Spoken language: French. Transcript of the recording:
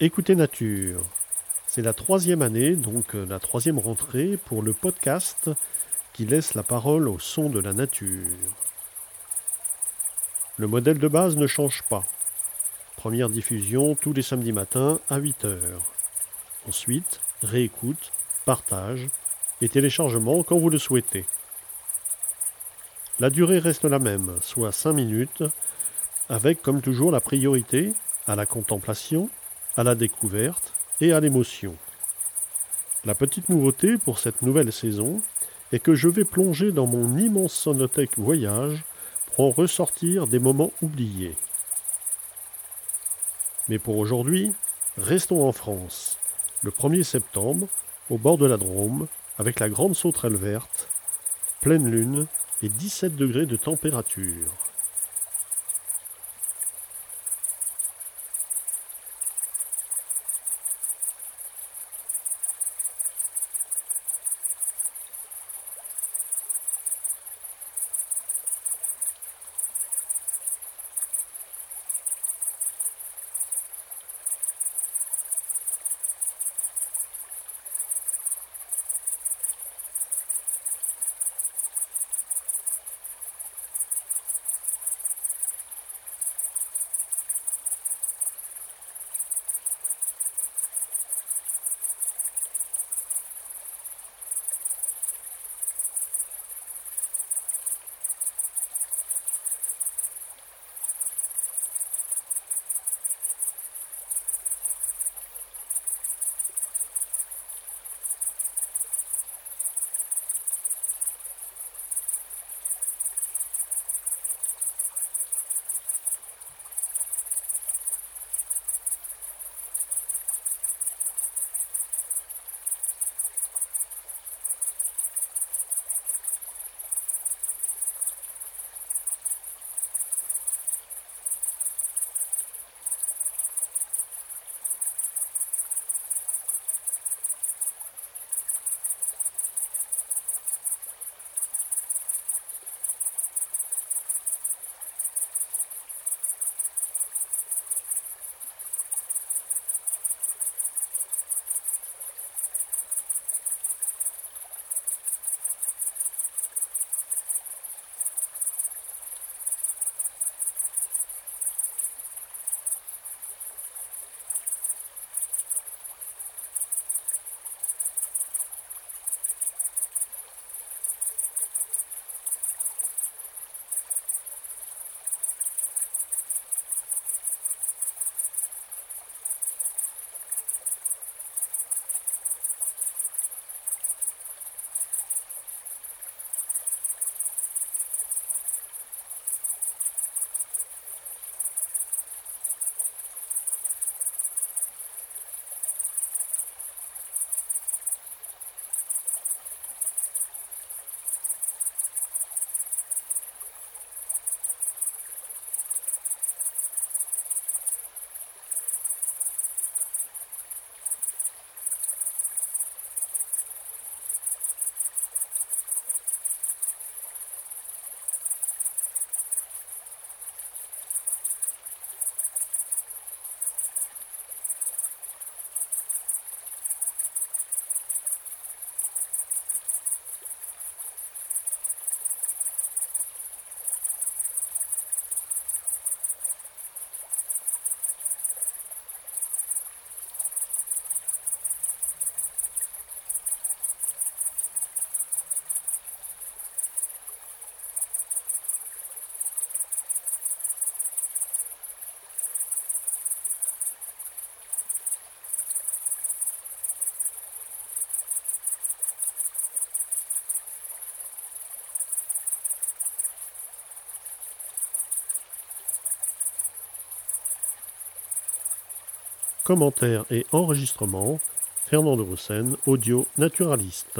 Écoutez Nature. C'est la troisième année, donc euh, la troisième rentrée pour le podcast qui laisse la parole au son de la nature. Le modèle de base ne change pas. Première diffusion tous les samedis matins à 8 heures. Ensuite, réécoute, partage et téléchargement quand vous le souhaitez. La durée reste la même, soit 5 minutes, avec comme toujours la priorité à la contemplation, à la découverte et à l'émotion. La petite nouveauté pour cette nouvelle saison est que je vais plonger dans mon immense sonothèque voyage pour en ressortir des moments oubliés. Mais pour aujourd'hui, restons en France, le 1er septembre, au bord de la Drôme, avec la grande sauterelle verte, pleine lune et 17 degrés de température. Commentaires et enregistrements, Fernand de Roussen, audio naturaliste.